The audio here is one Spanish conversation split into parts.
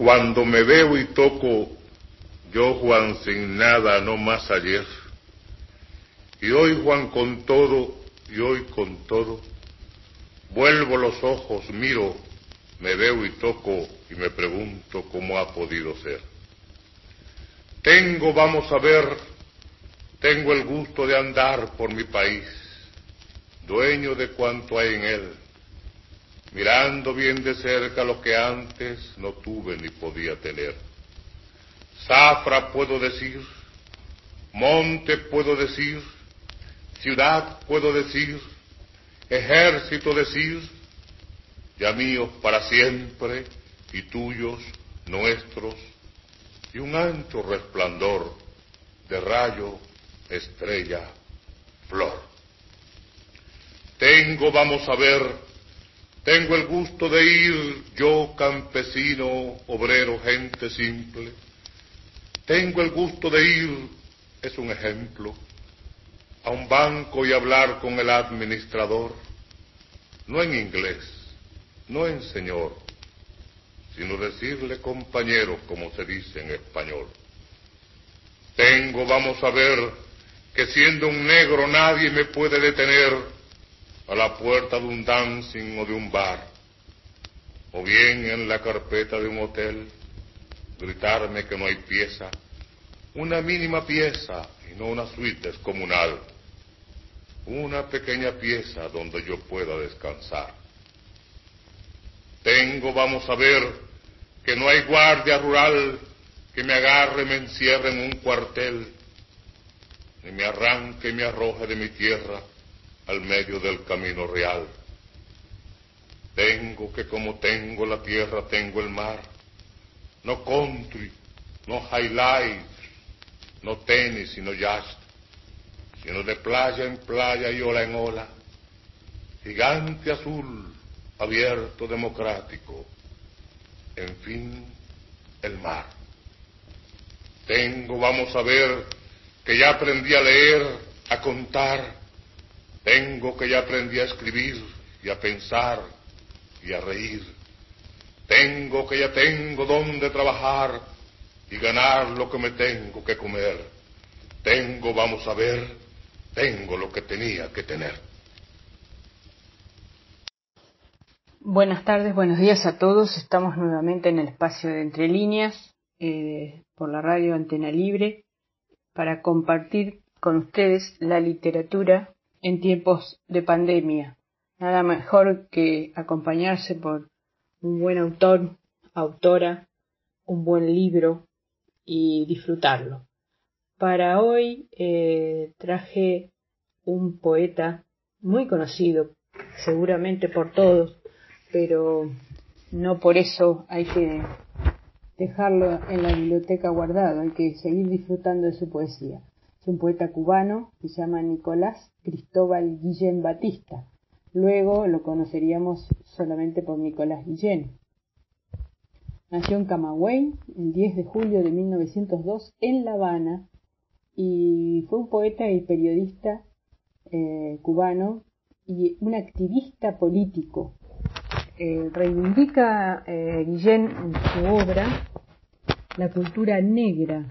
Cuando me veo y toco, yo Juan sin nada, no más ayer. Y hoy Juan con todo, y hoy con todo, vuelvo los ojos, miro, me veo y toco y me pregunto cómo ha podido ser. Tengo, vamos a ver, tengo el gusto de andar por mi país, dueño de cuanto hay en él, mirando bien de cerca lo que antes no tuve ni podía tener. Zafra puedo decir, monte puedo decir, ciudad puedo decir, ejército decir, ya míos para siempre y tuyos, nuestros, y un ancho resplandor de rayo, estrella, flor. Tengo, vamos a ver, tengo el gusto de ir, yo campesino, obrero, gente simple. Tengo el gusto de ir, es un ejemplo, a un banco y hablar con el administrador, no en inglés, no en señor, sino decirle compañero, como se dice en español. Tengo, vamos a ver, que siendo un negro nadie me puede detener a la puerta de un dancing o de un bar, o bien en la carpeta de un hotel, gritarme que no hay pieza, una mínima pieza y no una suite descomunal, una pequeña pieza donde yo pueda descansar. Tengo, vamos a ver, que no hay guardia rural que me agarre, me encierre en un cuartel, ni me arranque y me arroje de mi tierra al medio del camino real. Tengo que como tengo la tierra, tengo el mar. No country, no highlight, no tenis, sino jazz, sino de playa en playa y ola en ola. Gigante azul, abierto, democrático. En fin, el mar. Tengo, vamos a ver, que ya aprendí a leer, a contar, tengo que ya aprendí a escribir y a pensar y a reír. Tengo que ya tengo donde trabajar y ganar lo que me tengo que comer. Tengo, vamos a ver, tengo lo que tenía que tener. Buenas tardes, buenos días a todos. Estamos nuevamente en el espacio de Entre Líneas eh, por la radio Antena Libre para compartir con ustedes la literatura en tiempos de pandemia. Nada mejor que acompañarse por un buen autor, autora, un buen libro y disfrutarlo. Para hoy eh, traje un poeta muy conocido, seguramente por todos, pero no por eso hay que dejarlo en la biblioteca guardado, hay que seguir disfrutando de su poesía. Es un poeta cubano que se llama Nicolás Cristóbal Guillén Batista. Luego lo conoceríamos solamente por Nicolás Guillén. Nació en Camagüey el 10 de julio de 1902 en La Habana y fue un poeta y periodista eh, cubano y un activista político. Eh, reivindica eh, Guillén en su obra la cultura negra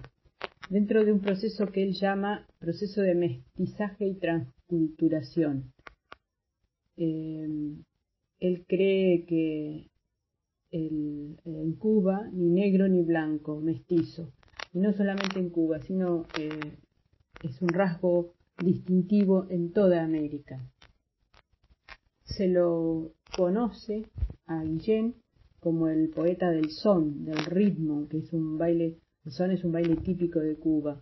dentro de un proceso que él llama proceso de mestizaje y transculturación. Eh, él cree que en Cuba ni negro ni blanco, mestizo, y no solamente en Cuba, sino que es un rasgo distintivo en toda América. Se lo conoce a Guillén como el poeta del son, del ritmo, que es un baile son es un baile típico de Cuba.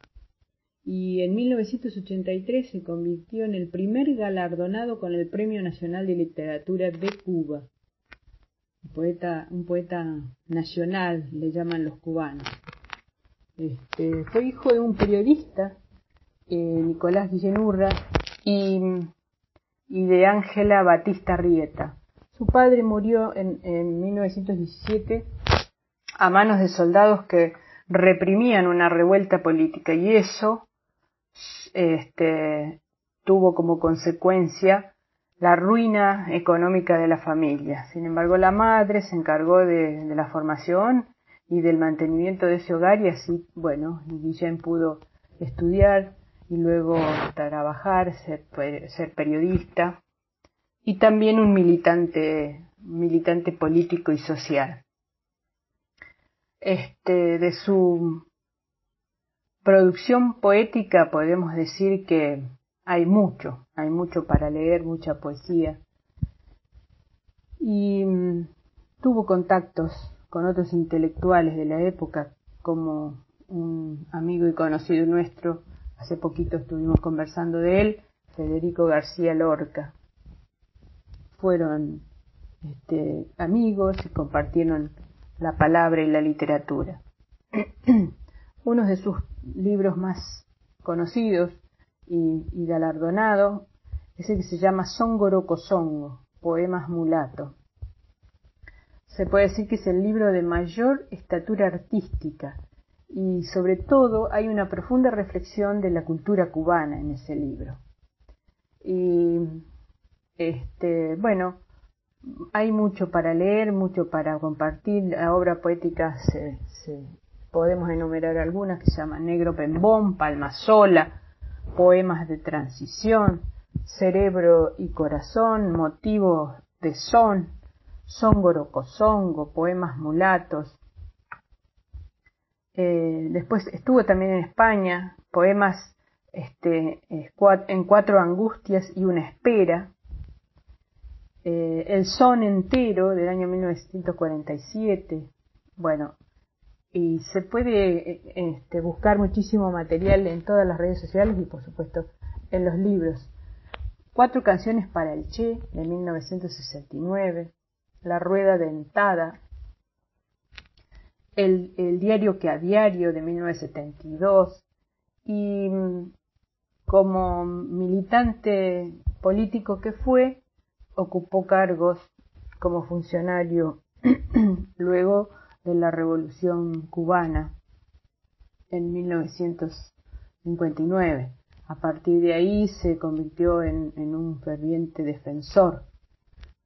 Y en 1983 se convirtió en el primer galardonado con el Premio Nacional de Literatura de Cuba. Un poeta, un poeta nacional, le llaman los cubanos. Este, fue hijo de un periodista, eh, Nicolás Guillén Urra, y, y de Ángela Batista Rieta. Su padre murió en, en 1917 a manos de soldados que reprimían una revuelta política y eso este, tuvo como consecuencia la ruina económica de la familia. Sin embargo, la madre se encargó de, la formación y del mantenimiento de ese hogar y así, bueno, Guillén pudo estudiar y luego trabajar, ser, ser periodista y también un militante, militante político y social. Este, de su producción poética podemos decir que hay mucho, hay mucho para leer, mucha poesía. Y mm, tuvo contactos con otros intelectuales de la época, como un amigo y conocido nuestro, hace poquito estuvimos conversando de él, Federico García Lorca. Fueron este, amigos y compartieron la palabra y la literatura. Uno de sus libros más conocidos y, galardonado es el que se llama Songoro Kosongo, Poemas Mulato. Se puede decir que es el libro de mayor estatura artística y sobre todo hay una profunda reflexión de la cultura cubana en ese libro. Y este, bueno, hay mucho para leer, mucho para compartir. La obra poética se, podemos enumerar algunas que se llaman Negro Pembón, Palma Sola, Poemas de Transición, Cerebro y Corazón, Motivos de Son, Songoro Cosongo, Poemas Mulatos. Eh, después estuvo también en España, poemas este, en cuatro angustias y una espera, eh, el son entero del año 1947. Bueno, y se puede eh, este, buscar muchísimo material en todas las redes sociales y por supuesto en los libros. Cuatro canciones para el Che de 1969, La Rueda Dentada, el, el diario que a diario de 1972 y mm, como militante político que fue, ocupó cargos como funcionario luego de la Revolución cubana en 1959. A partir de ahí se convirtió en, un ferviente defensor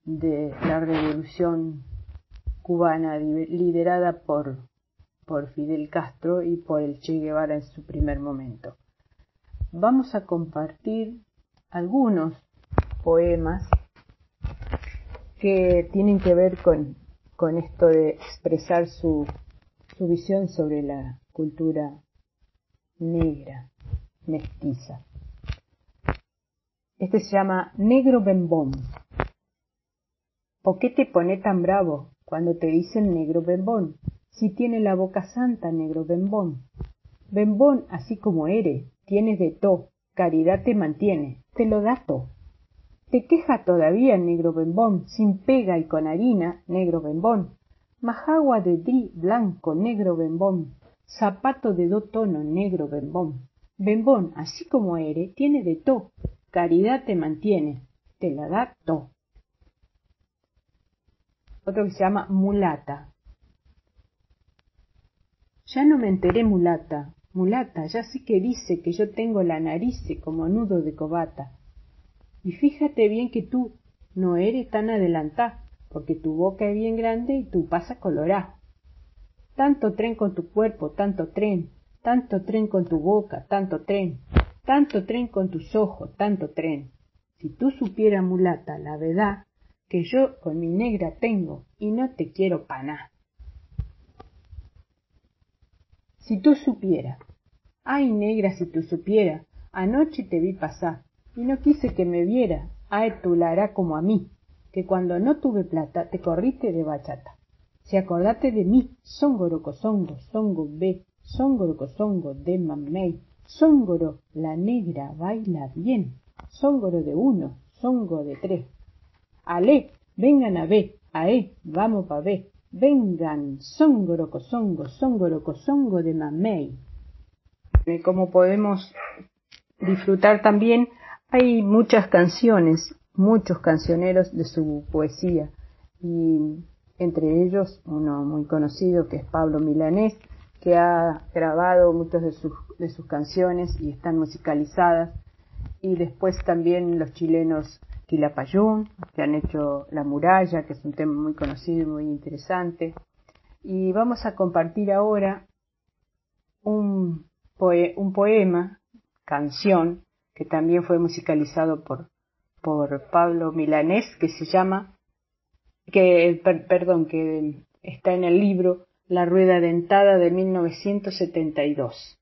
de la Revolución cubana liderada por, por Fidel Castro y por el Che Guevara en su primer momento. Vamos a compartir algunos poemas que tienen que ver con, con esto de expresar su, su visión sobre la cultura negra, mestiza. Este se llama Negro Bembón. ¿Por qué te pone tan bravo cuando te dicen negro bembón? Si tiene la boca santa, negro bembón. Bembón, así como eres, tienes de to, caridad te mantiene, te lo da to. Te queja todavía negro bembón, sin pega y con harina, negro bembón. Majagua de dri blanco, negro bembón. Zapato de do tono, negro bembón. Bembón, así como eres, tiene de to. Caridad te mantiene, te la da to. Otro que se llama mulata. Ya no me enteré mulata, mulata, ya sí que dice que yo tengo la nariz como nudo de cobata y fíjate bien que tú no eres tan adelantá, porque tu boca es bien grande y tú pasa colorá. Tanto tren con tu cuerpo, tanto tren, tanto tren con tu boca, tanto tren, tanto tren con tus ojos, tanto tren. Si tú supieras, mulata, la verdad que yo con mi negra tengo y no te quiero paná. Si tú supieras, ay negra, si tú supieras, anoche te vi pasar, y no quise que me viera, a la hará como a mí, que cuando no tuve plata te corriste de bachata. Si acordate de mí, songoro cosongo, songo ve, songoro cosongo de mamey, songoro, la negra baila bien, songoro de uno, songo de tres. Ale, vengan a ver, ae, vamos pa ver, vengan, songoro cosongo, songoro cosongo de mamey. Eh, como podemos disfrutar también hay muchas canciones, muchos cancioneros de su poesía y entre ellos uno muy conocido que es Pablo Milanés, que ha grabado muchas de sus, de sus canciones y están musicalizadas. Y después también los chilenos Quilapayún, que han hecho La muralla, que es un tema muy conocido y muy interesante. y vamos a compartir ahora un, un poema, canción, que también fue musicalizado por, por Pablo Milanés, que se llama, que, perdón, que está en el libro La Rueda Dentada de 1972.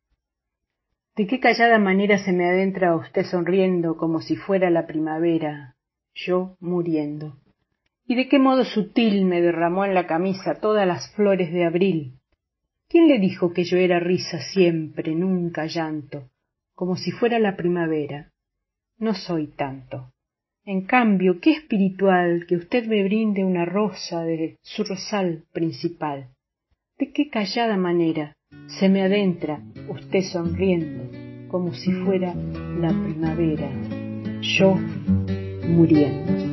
¿De qué callada manera se me adentra usted sonriendo como si fuera la primavera, yo muriendo? ¿Y de qué modo sutil me derramó en la camisa todas las flores de abril? ¿Quién le dijo que yo era risa siempre, nunca llanto, como si fuera la primavera? No soy tanto. En cambio, qué espiritual que usted me brinde una rosa de su rosal principal. De qué callada manera se me adentra usted sonriendo, como si fuera la primavera, yo muriendo.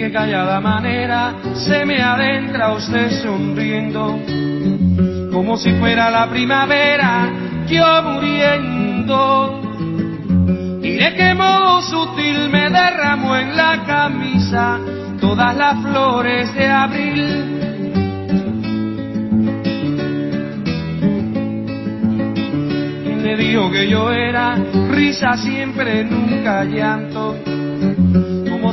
Qué callada manera se me adentra usted sonriendo, como si fuera la primavera, yo muriendo. Y de qué modo sutil me derramó en la camisa todas las flores de abril. ¿Quién le dijo que yo era risa siempre, nunca llanto?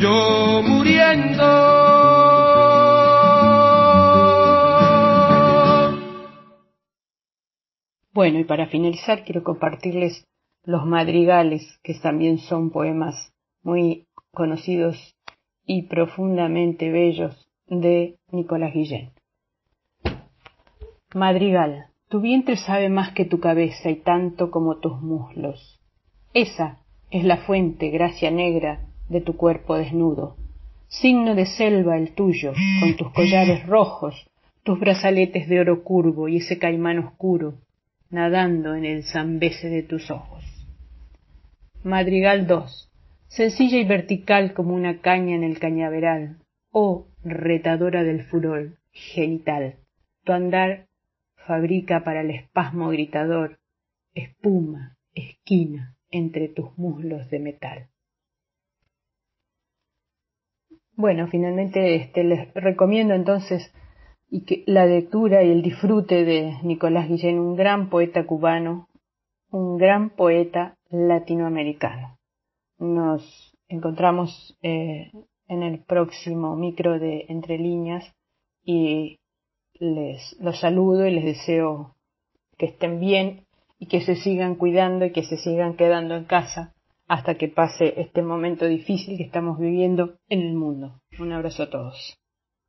yo muriendo. Bueno, y para finalizar quiero compartirles los madrigales, que también son poemas muy conocidos y profundamente bellos de Nicolás Guillén. Madrigal, tu vientre sabe más que tu cabeza y tanto como tus muslos. Esa es la fuente, gracia negra, de tu cuerpo desnudo, signo de selva el tuyo, con tus collares rojos, tus brazaletes de oro curvo y ese caimán oscuro, nadando en el zambese de tus ojos. Madrigal 2. Sencilla y vertical como una caña en el cañaveral, oh retadora del furor genital, tu andar fabrica para el espasmo gritador espuma, esquina entre tus muslos de metal. Bueno, finalmente este, les recomiendo entonces y que la lectura y el disfrute de Nicolás Guillén, un gran poeta cubano, un gran poeta latinoamericano. Nos encontramos eh, en el próximo micro de Entre Líneas y les los saludo y les deseo que estén bien y que se sigan cuidando y que se sigan quedando en casa hasta que pase este momento difícil que estamos viviendo en el mundo. Un abrazo a todos.